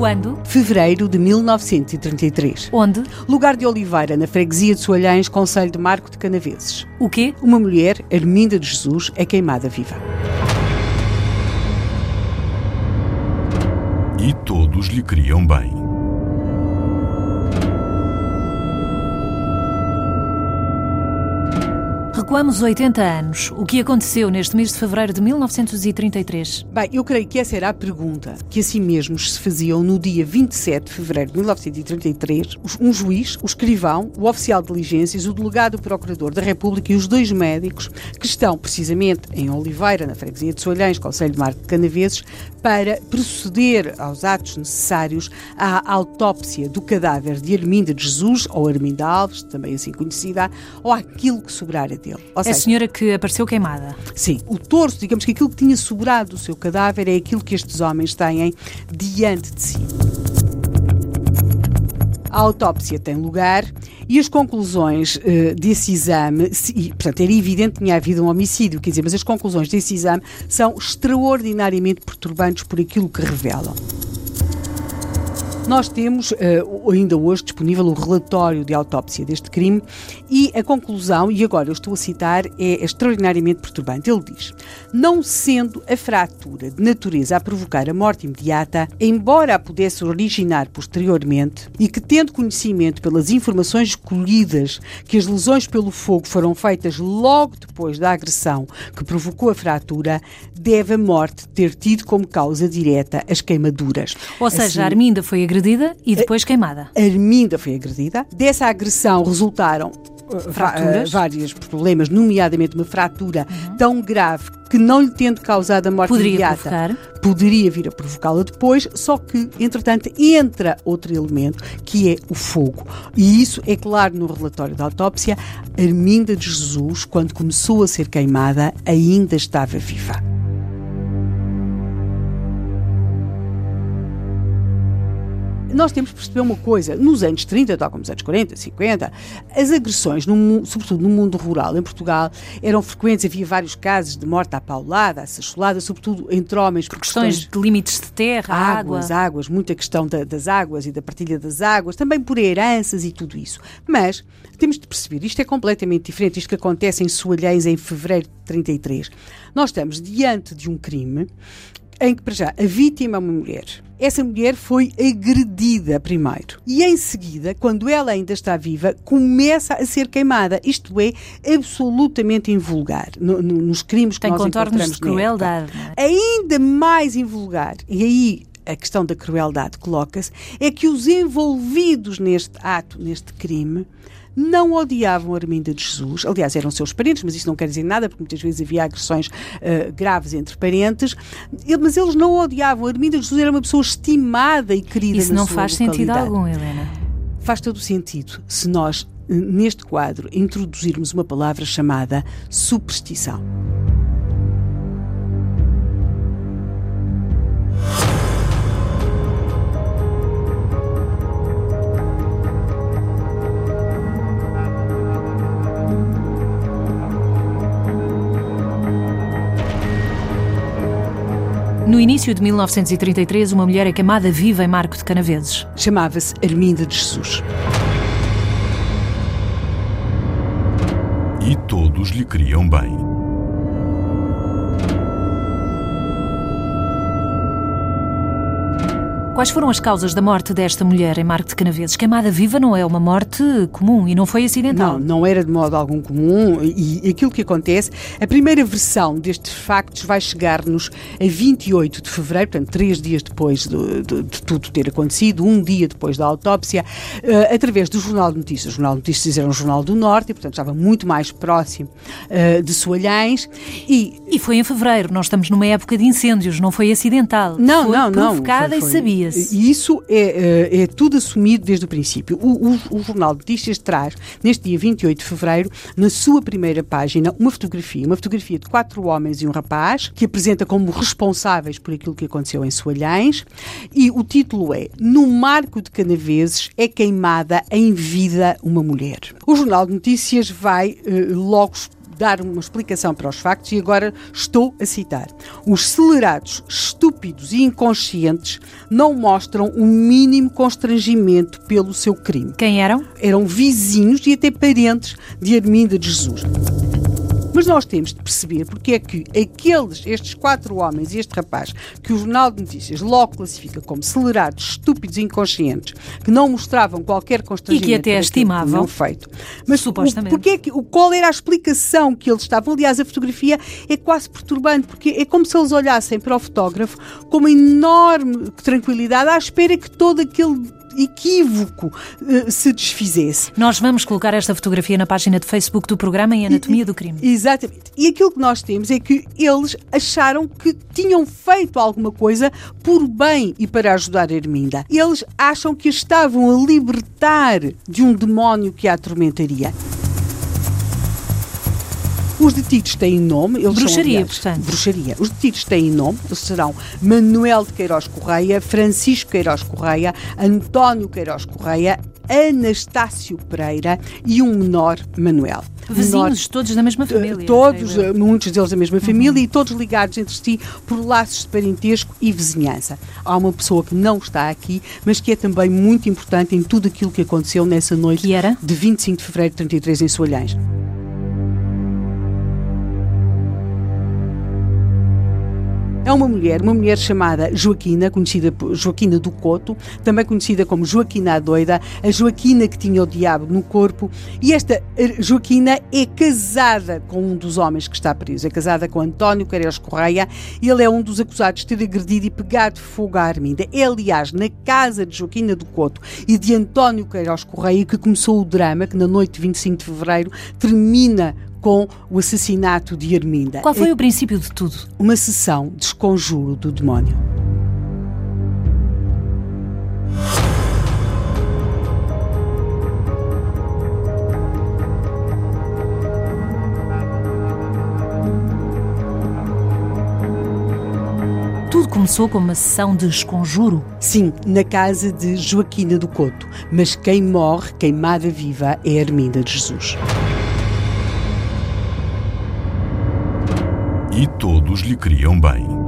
Quando? Fevereiro de 1933. Onde? Lugar de Oliveira, na freguesia de Soalhães, Conselho de Marco de Canaveses. O quê? Uma mulher, Arminda de Jesus, é queimada viva. E todos lhe queriam bem. Recuamos 80 anos. O que aconteceu neste mês de fevereiro de 1933? Bem, eu creio que essa era a pergunta que assim mesmos se faziam no dia 27 de fevereiro de 1933. Um juiz, o escrivão, o oficial de diligências, o delegado procurador da República e os dois médicos que estão precisamente em Oliveira, na freguesia de Soalhães, Conselho de Marco de Canaveses, para proceder aos atos necessários à autópsia do cadáver de Arminda de Jesus, ou Arminda Alves, também assim conhecida, ou aquilo que sobrar a dele. Ou É a seja, senhora que apareceu queimada. Sim, o torso, digamos que aquilo que tinha sobrado do seu cadáver é aquilo que estes homens têm diante de si. A autópsia tem lugar e as conclusões eh, desse exame, se- e, portanto, era evidente que tinha havido um homicídio, quer dizer, mas as conclusões desse exame são extraordinariamente perturbantes por aquilo que revelam. Nós temos eh, ainda hoje disponível o relatório de autópsia deste crime e a conclusão, e agora eu estou a citar, é extraordinariamente perturbante. Ele diz: Não sendo a fratura de natureza a provocar a morte imediata, embora a pudesse originar posteriormente, e que, tendo conhecimento pelas informações colhidas que as lesões pelo fogo foram feitas logo depois da agressão que provocou a fratura, deve a morte ter tido como causa direta as queimaduras. Ou seja, Assim, a Arminda foi agredida e depois queimada. Arminda foi agredida. Dessa agressão resultaram Fraturas. uh, vários problemas, nomeadamente uma fratura tão grave que, não lhe tendo causado a morte Poderia imediata, provocar. poderia vir a provocá-la depois, só que, entretanto, entra outro elemento, que é o fogo. E isso é claro no relatório da autópsia. Arminda de Jesus, quando começou a ser queimada, ainda estava viva. Nós temos que perceber uma coisa. Nos anos 30, tal como nos anos 40, 50, as agressões, no sobretudo no mundo rural, em Portugal, eram frequentes. Havia vários casos de morte à paulada, à sacholada, sobretudo entre homens. Por Questões de limites de terra, águas, água. águas, muita questão da- das águas e da partilha das águas, também por heranças e tudo isso. Mas temos de perceber, isto é completamente diferente, isto que acontece em Soalhães em fevereiro de 33. Nós estamos diante de um crime em que, para já, a vítima é uma mulher. Essa mulher foi agredida primeiro. E em seguida, quando ela ainda está viva, começa a ser queimada. Isto é absolutamente invulgar no- no- nos crimes que Tem nós contornos encontramos de na época crueldade. é? ainda mais invulgar, e aí a questão da crueldade coloca-se, é que os envolvidos neste ato, neste crime, não odiavam Arminda de Jesus. Aliás, eram seus parentes, mas isso não quer dizer nada, porque muitas vezes havia agressões eh, graves entre parentes. E- Mas eles não odiavam. Arminda de Jesus era uma pessoa estimada e querida Isso não faz sentido localidade. algum, Helena. Faz todo o sentido se nós, neste quadro, introduzirmos uma palavra chamada superstição. No início de 1933, uma mulher é queimada viva em Marco de Canaveses. Chamava-se Arminda de Jesus. E todos lhe queriam bem. Quais foram as causas da morte desta mulher em Marco de Canaveses? Queimada viva não é uma morte comum e não foi acidental. Não, não era de modo algum comum e aquilo que acontece, a primeira versão destes factos vai chegar-nos a 28 de fevereiro, portanto, três dias depois de, de- de tudo ter acontecido, um dia depois da autópsia, eh, através do Jornal de Notícias. O Jornal de Notícias era um jornal do Norte e, portanto, estava muito mais próximo eh, de Soalhães e E foi em fevereiro, nós estamos numa época de incêndios, não foi acidental. Não, foi não, não. provocada Foi- e foi- isso é, é, é tudo assumido desde o princípio. O, o, o Jornal de Notícias traz, neste dia 28 de fevereiro, na sua primeira página, uma fotografia. Uma fotografia de quatro homens e um rapaz, que apresenta como responsáveis por aquilo que aconteceu em Soalhães. E o título é No Marco de Canaveses é queimada em vida uma mulher. O Jornal de Notícias vai eh, logo dar uma explicação para os factos e agora estou a citar. Os celerados, estúpidos e inconscientes não mostram o mínimo constrangimento pelo seu crime. Quem eram? Eram vizinhos e até parentes de Arminda de Jesus. Mas nós temos de perceber porque é que aqueles, estes quatro homens e este rapaz, que o Jornal de Notícias logo classifica como acelerados, estúpidos e inconscientes, que não mostravam qualquer constrangimento. E que até estimavam. feito. Mas supostamente. O, porque é que, qual era a explicação que eles estavam? Aliás, a fotografia é quase perturbante, porque é como se eles olhassem para o fotógrafo com uma enorme tranquilidade, à espera que todo aquele equívoco uh, se desfizesse. Nós vamos colocar esta fotografia na página de Facebook do programa em Anatomia e, do Crime. Exatamente. E aquilo que nós temos é que eles acharam que tinham feito alguma coisa por bem e para ajudar a Erminda. Eles acham que a estavam a libertar de um demónio que a atormentaria. Os detidos têm nome. Eles bruxaria, são, portanto. Bruxaria. Os detidos têm nome. Eles serão Manuel de Queiroz Correia, Francisco Queiroz Correia, António Queiroz Correia, Anastácio Pereira e um menor Manuel. Vizinhos, menor, todos da mesma família. Todos, muitos deles da mesma família uhum. e todos ligados entre si por laços de parentesco e vizinhança. Há uma pessoa que não está aqui, mas que é também muito importante em tudo aquilo que aconteceu nessa noite de 25 de fevereiro de 33 em Soalhães. É uma mulher, uma mulher chamada Joaquina, conhecida por Joaquina do Coto, também conhecida como Joaquina a Doida, a Joaquina que tinha o diabo no corpo. E esta eh, Joaquina é casada com um dos homens que está preso, é casada com António Queiroz Correia. Ele é um dos acusados de ter agredido e pegado fogo à Arminda. É, aliás, na casa de Joaquina do Coto e de António Queiroz Correia que começou o drama, que na noite de 25 de fevereiro termina com o assassinato de Arminda. Qual foi é o princípio de tudo? Uma sessão de esconjuro do demónio. Tudo começou com uma sessão de esconjuro? Sim, na casa de Joaquina do Couto. Mas quem morre, queimada viva, é Arminda de Jesus. E todos lhe queriam bem.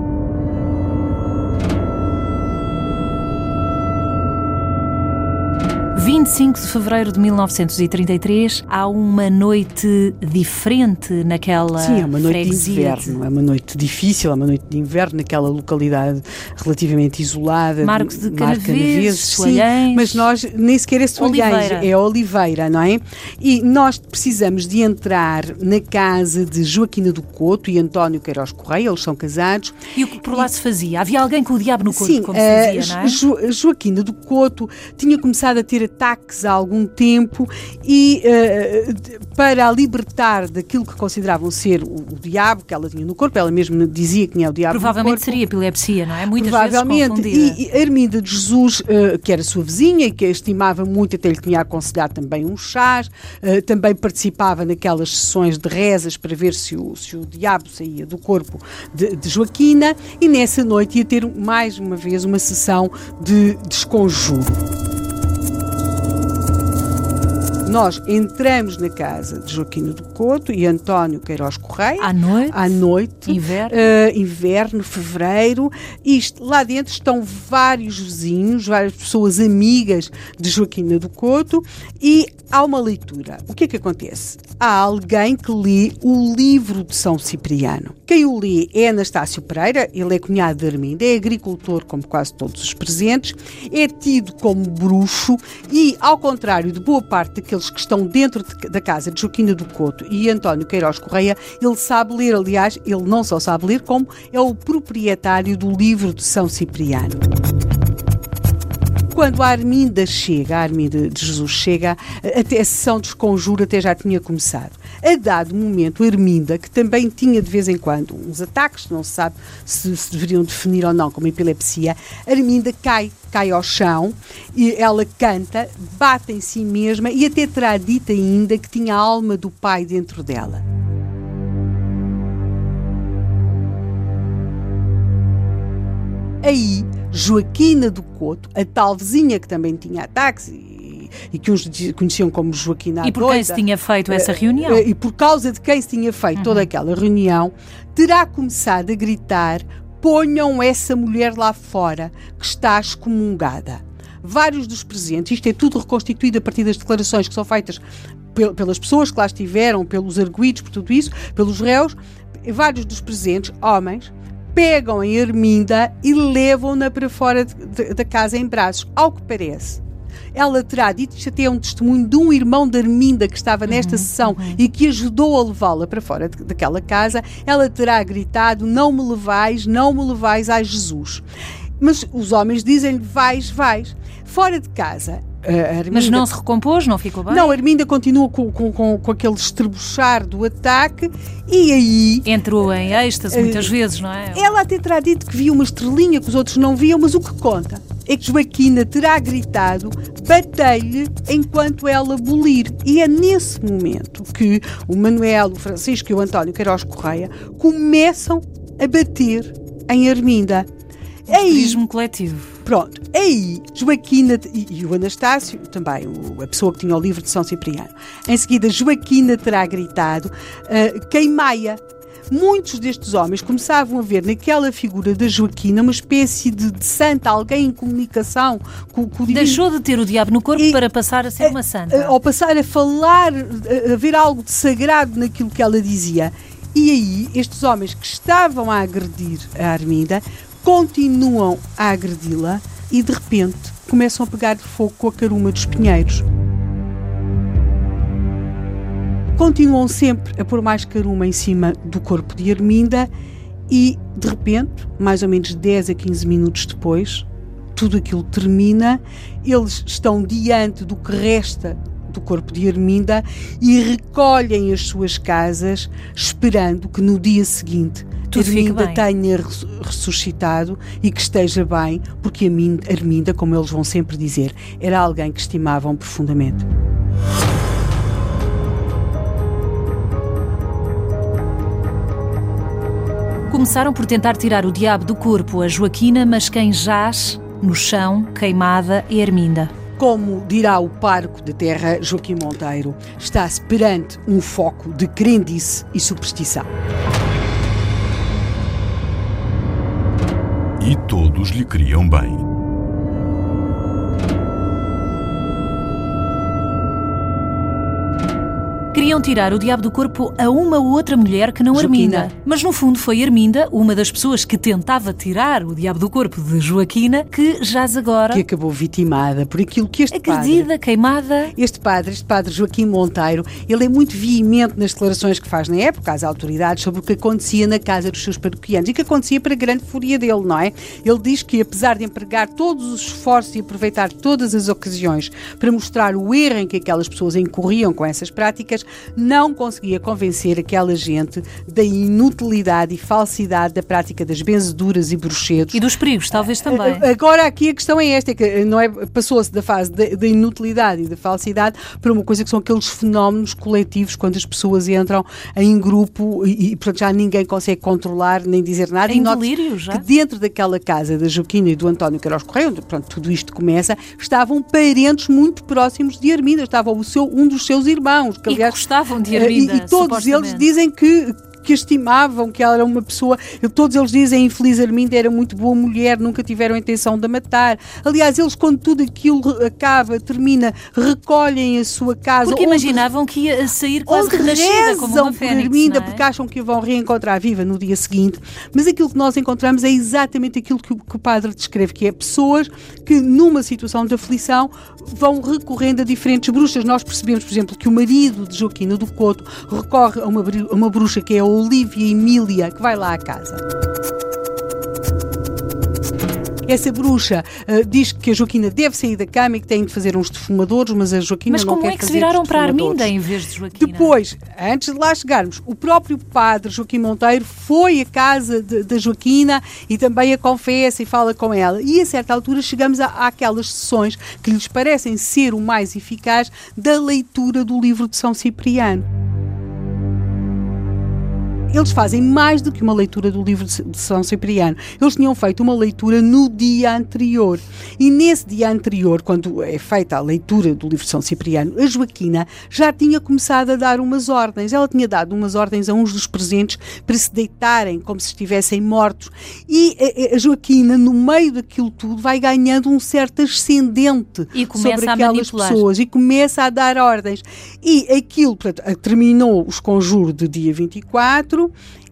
25 de fevereiro de 1933, há uma noite diferente naquela Sim, é uma noite de inverno, de... é uma noite difícil, é uma noite de inverno naquela localidade relativamente isolada. Marcos de Canaveses, sim, mas nós nem sequer é Soalhães, é Oliveira, não é? E nós precisamos de entrar na casa de Joaquina do Couto e António Queiroz Correia, eles são casados. E o que por lá e... se fazia? Havia alguém com o diabo no corpo, sim, como se dizia, não é? Jo Joaquina do Couto tinha começado a ter ataques há algum tempo e uh, para a libertar daquilo que consideravam ser o, o, diabo que ela tinha no corpo, ela mesma dizia que tinha o diabo Provavelmente no corpo. seria epilepsia, não é? Muitas Provavelmente. vezes e, e Arminda de Jesus, uh, que era sua vizinha e que a estimava muito, até lhe tinha aconselhado também um chás, uh, também participava naquelas sessões de rezas para ver se o, se o diabo saía do corpo de, de Joaquina e nessa noite ia ter mais uma vez uma sessão de desconjuro. Nós entramos na casa de Joaquim do Couto e António Queiroz Correia. À noite? À noite. Inverno? Uh, inverno, fevereiro. Isto, lá dentro estão vários vizinhos, várias pessoas amigas de Joaquim do Couto e há uma leitura. O que é que acontece? Há alguém que lê o livro de São Cipriano. Quem o lê é Anastácio Pereira, ele é cunhado de Arminda, é agricultor como quase todos os presentes, é tido como bruxo e, ao contrário de boa parte daqueles que estão dentro de, da casa de Joaquina do Couto e António Queiroz Correia, ele sabe ler, aliás, ele não só sabe ler, como é o proprietário do livro de São Cipriano. Quando a Arminda chega, a Arminda de Jesus chega, até a sessão de conjuro até já tinha começado. A dado momento, a Arminda, que também tinha de vez em quando uns ataques, não se sabe se, se deveriam definir ou não como epilepsia, a Arminda cai, cai ao chão e ela canta, bate em si mesma e até terá dito ainda que tinha a alma do pai dentro dela. Aí, Joaquina do Couto, a tal vizinha que também tinha ataques e, que uns conheciam como Joaquina E por quem se tinha feito essa reunião? E por causa de quem se tinha feito uhum. toda aquela reunião, terá começado a gritar: ponham essa mulher lá fora, que está excomungada. Vários dos presentes, isto é tudo reconstituído a partir das declarações que são feitas pelas pessoas que lá estiveram, pelos arguídos, por tudo isso, pelos réus, vários dos presentes, homens, pegam em Herminda e levam-na para fora da casa em braços, ao que parece. Ela terá dito, isto até é um testemunho de um irmão da Arminda que estava nesta uhum, sessão uhum. e que ajudou a levá-la para fora daquela casa. Ela terá gritado: Não me levais, não me levais a Jesus. Mas os homens dizem-lhe: Vais, vais. Fora de casa, Arminda, Mas não se recompôs, não ficou bem? Não, a Arminda continua com, com, com, com, aquele estrebuchar do ataque e aí... Entrou em êxtase muitas uh, vezes, não é? Ela até terá dito que viu uma estrelinha que os outros não viam, mas o que conta é que Joaquina terá gritado batei-lhe enquanto ela bolir. E é nesse momento que o Manuel, o Francisco e o António Queiroz Correia começam a bater em Arminda. Aí, coletivo. Pronto, aí Joaquina e, e o Anastácio, também o, a pessoa que tinha o livro de São Cipriano. Em seguida, Joaquina terá gritado uh, queimaia. Muitos destes homens começavam a ver naquela figura da Joaquina uma espécie de, de santa, alguém em comunicação com, com o divino. Deixou de ter o diabo no corpo e, para passar a ser uma santa. Ao passar a falar, a, a ver algo de sagrado naquilo que ela dizia. E aí, estes homens que estavam a agredir a Arminda continuam a agredi-la e de repente começam a pegar fogo com a caruma dos pinheiros. Continuam sempre a pôr mais caruma em cima do corpo de Arminda e, de repente, mais ou menos 10 a 15 minutos depois, tudo aquilo termina, eles estão diante do que resta do corpo de Arminda e recolhem as suas casas, esperando que no dia seguinte tudo Arminda tenha ressuscitado e que esteja bem, porque a Arminda, como eles vão sempre dizer, era alguém que estimavam profundamente. Começaram por tentar tirar o diabo do corpo a Joaquina, mas quem jaz no chão, queimada, é Arminda. Como dirá o parco de terra Joaquim Monteiro, está-se perante um foco de crendice e superstição. e todos lhe queriam bem. Queriam tirar o diabo do corpo a uma ou outra mulher que não Joaquina. Arminda. Mas no fundo foi Arminda, uma das pessoas que tentava tirar o diabo do corpo de Joaquina, que jaz agora. Que acabou vitimada por aquilo que este Agredida, padre. queimada. Este padre, este padre Joaquim Monteiro, ele é muito veemente nas declarações que faz na época às autoridades sobre o que acontecia na casa dos seus paroquianos e que acontecia para grande fúria dele, não é? Ele diz que apesar de empregar todos os esforços e aproveitar todas as ocasiões para mostrar o erro em que aquelas pessoas incorriam com essas práticas, não conseguia convencer aquela gente da inutilidade e falsidade da prática das benzeduras e bruxedos. E dos perigos, talvez também. Agora, aqui a questão é esta, é que não é, passou-se da fase da inutilidade e da falsidade para uma coisa que são aqueles fenómenos coletivos quando as pessoas entram em grupo e, e portanto, já ninguém consegue controlar nem dizer nada. Em delírio, já? Que dentro daquela casa da Joaquina e do António Queiroz Correia, onde pronto, tudo isto começa, estavam parentes muito próximos de Arminda, estava o seu, um dos seus irmãos, que aliás gostavam de Arminda. E, e todos eles dizem que que estimavam que ela era uma pessoa. Todos eles dizem infeliz Arminda era muito boa mulher, nunca tiveram a intenção de a matar. Aliás, eles, quando tudo aquilo acaba, termina, recolhem a sua casa. Porque onde, imaginavam que ia sair quase renascida como uma fênix, Arminda, é? porque acham que a vão reencontrar viva no dia seguinte. Mas aquilo que nós encontramos é exatamente aquilo que o, que o padre descreve, que é pessoas que, numa situação de aflição, vão recorrendo a diferentes bruxas. Nós percebemos, por exemplo, que o marido de Joaquina do Couto recorre a uma, a uma bruxa que é a Olívia Emília, que vai lá à casa. Essa bruxa uh, diz que a Joaquina deve sair da cama e que tem de fazer uns defumadores, mas a Joaquina mas não quer Mas como é que se viraram para a Arminda em vez de Joaquina? Depois, antes de lá chegarmos, o próprio padre Joaquim Monteiro foi à casa da Joaquina e também a confessa e fala com ela. E a certa altura chegamos a, àquelas sessões que lhes parecem ser o mais eficaz da leitura do livro de São Cipriano eles fazem mais do que uma leitura do livro de São Cipriano. Eles tinham feito uma leitura no dia anterior. E nesse dia anterior, quando é feita a leitura do livro de São Cipriano, a Joaquina já tinha começado a dar umas ordens. Ela tinha dado umas ordens a uns dos presentes para se deitarem como se estivessem mortos. E a Joaquina, no meio daquilo tudo, vai ganhando um certo ascendente sobre aquelas pessoas e começa a dar ordens. E aquilo, portanto, terminou os conjuros do dia 24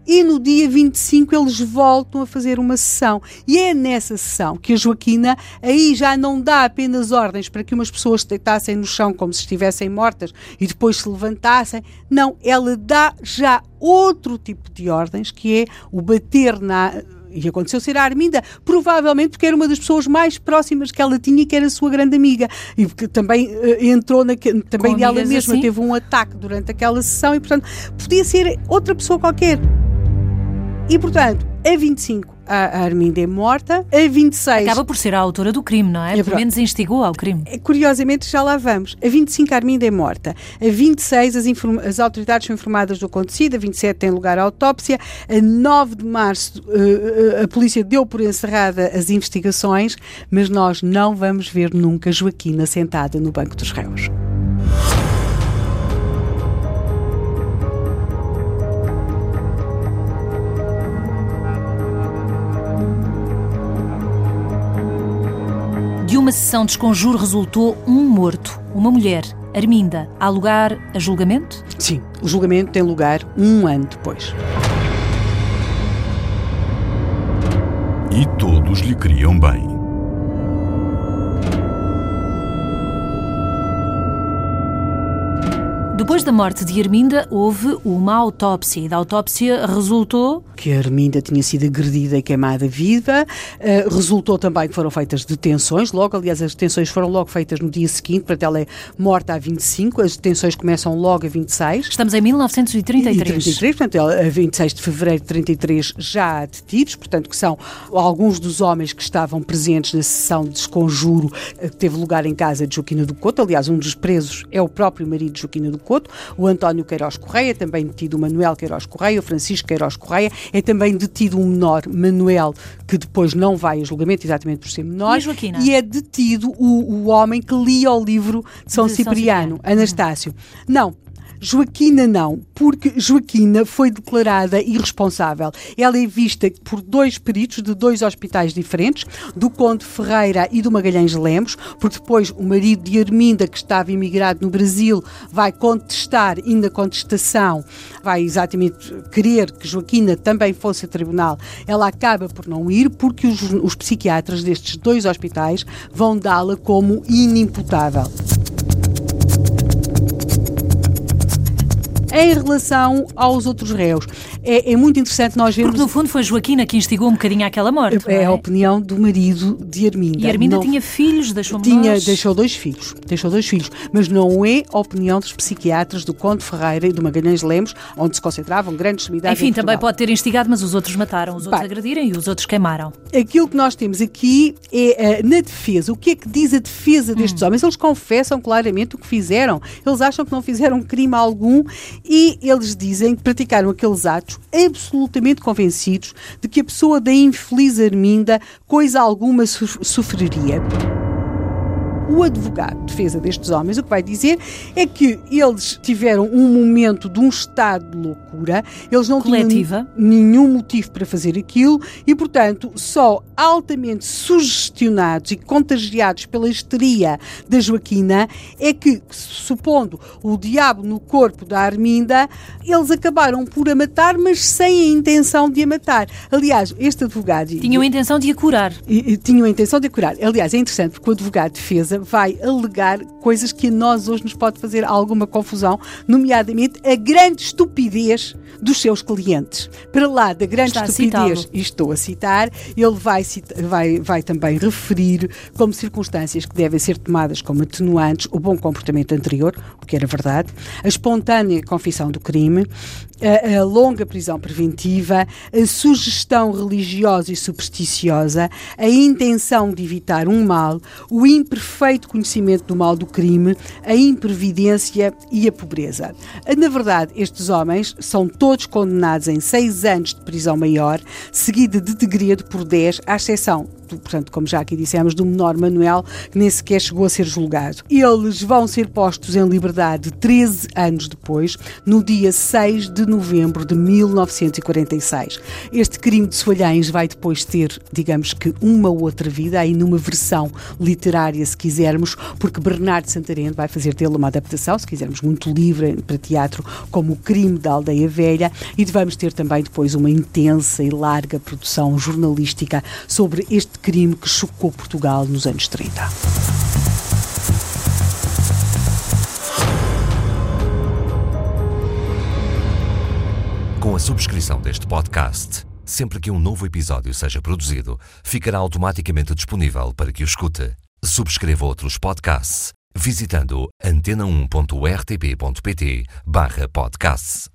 e no dia 25 eles voltam a fazer uma sessão. E é nessa sessão que a Joaquina aí já não dá apenas ordens para que umas pessoas se deitassem no chão como se estivessem mortas e depois se levantassem. Não, ela dá já outro tipo de ordens, que é o bater na e aconteceu ser a Arminda, provavelmente porque era uma das pessoas mais próximas que ela tinha, que era a sua grande amiga, e porque também uh, entrou na, também Com ela mesma assim? teve um ataque durante aquela sessão e portanto podia ser outra pessoa qualquer. E, portanto, a 25 a Arminda é morta, a 26... Acaba por ser a autora do crime, não é? é Pelo menos instigou ao crime. É, curiosamente, já lá vamos. A 25 a Arminda é morta. A 26 as, as autoridades são informadas do acontecido, a 27 tem lugar a autópsia, a 9 de março uh, a polícia deu por encerrada as investigações, mas nós não vamos ver nunca Joaquina sentada no banco dos réus. Uma sessão de esconjuro resultou um morto, uma mulher, Arminda. Há lugar a julgamento? Sim, o julgamento tem lugar um ano depois. E todos lhe queriam bem. Depois da morte de Arminda, houve uma autópsia e da autópsia resultou. Que a Arminda tinha sido agredida e queimada viva. Uh, resultou também que foram feitas detenções. Logo, aliás, as detenções foram logo feitas no dia seguinte, portanto, ela é morta a 25. As detenções começam logo a 26. Estamos em 1933. E 33, portanto, ela, a 26 de fevereiro de 33 já há detidos, portanto, que são alguns dos homens que estavam presentes na sessão de desconjuro eh, que teve lugar em casa de Joaquina do Couto. Aliás, um dos presos é o próprio marido de Joaquina do Couto. Couto, o António Queiroz Correia, também detido o Manuel Queiroz Correia, o Francisco Queiroz Correia, é também detido um menor, Manuel, que depois não vai a julgamento exatamente por ser menor. E, e é detido o, o homem que lia o livro de São, de Cipriano, São Cipriano, Anastácio. Não, Joaquina não, porque Joaquina foi declarada irresponsável. Ela é vista por dois peritos de dois hospitais diferentes, do Conde Ferreira e do Magalhães Lemos, porque depois o marido de Arminda, que estava imigrado no Brasil, vai contestar, e na contestação vai exatamente querer que Joaquina também fosse a tribunal. Ela acaba por não ir, porque os, os psiquiatras destes dois hospitais vão dá-la como inimputável. Em relação aos outros réus. É, é muito interessante nós vermos. Porque no fundo foi Joaquina que instigou um bocadinho aquela morte. É, é, a opinião do marido de Arminda. E Arminda não, tinha filhos, deixou tinha Deixou dois filhos, deixou dois filhos, mas não é a opinião dos psiquiatras do Conde Ferreira e do Magalhães Lemos, onde se concentravam grandes celebridades. Enfim, também pode ter instigado, mas os outros mataram, os outros Bem, agrediram e os outros queimaram. Aquilo que nós temos aqui é uh, na defesa. O que é que diz a defesa destes hum. homens? Eles confessam claramente o que fizeram. Eles acham que não fizeram crime algum e eles dizem que praticaram aqueles atos absolutamente convencidos de que a pessoa da infeliz Arminda coisa alguma sofreria o advogado de defesa destes homens o que vai dizer é que eles tiveram um momento de um estado de loucura, eles não Coletiva. tinham nenhum motivo para fazer aquilo e, portanto, só altamente sugestionados e contagiados pela histeria da Joaquina é que, supondo o diabo no corpo da Arminda, eles acabaram por a matar, mas sem a intenção de a matar. Aliás, este advogado. Tinham a intenção de a curar. Tinham a intenção de a curar. Aliás, é interessante porque o advogado de defesa vai alegar coisas que a nós hoje nos pode fazer alguma confusão, nomeadamente a grande estupidez dos seus clientes. Para lá da grande Está estupidez, e estou a citar, ele vai, vai, vai também referir como circunstâncias que devem ser tomadas como atenuantes o bom comportamento anterior, o que era verdade, a espontânea confissão do crime, a, a, longa prisão preventiva, a sugestão religiosa e supersticiosa, a intenção de evitar um mal, o imperfeito conhecimento do mal do crime, a imprevidência e a pobreza. Na verdade, estes homens são todos condenados em seis anos de prisão maior, seguida de degredo por dez, à exceção portanto, como já aqui dissemos, do menor Manuel, que nem sequer chegou a ser julgado. Eles vão ser postos em liberdade 13 anos depois, no dia 6 de novembro de 1946. Este crime de Soalhães vai depois ter, digamos que, uma outra vida, aí numa versão literária, se quisermos, porque Bernardo Santareno vai fazer dele uma adaptação, se quisermos, muito livre para teatro, como O Crime da Aldeia Velha, e vamos ter também depois uma intensa e larga produção jornalística sobre este crime que chocou Portugal nos anos 30. Com a subscrição deste podcast, sempre que um novo episódio seja produzido, ficará automaticamente disponível para que o escute. Subscreva outros podcasts visitando antena1.rtp.pt/podcasts.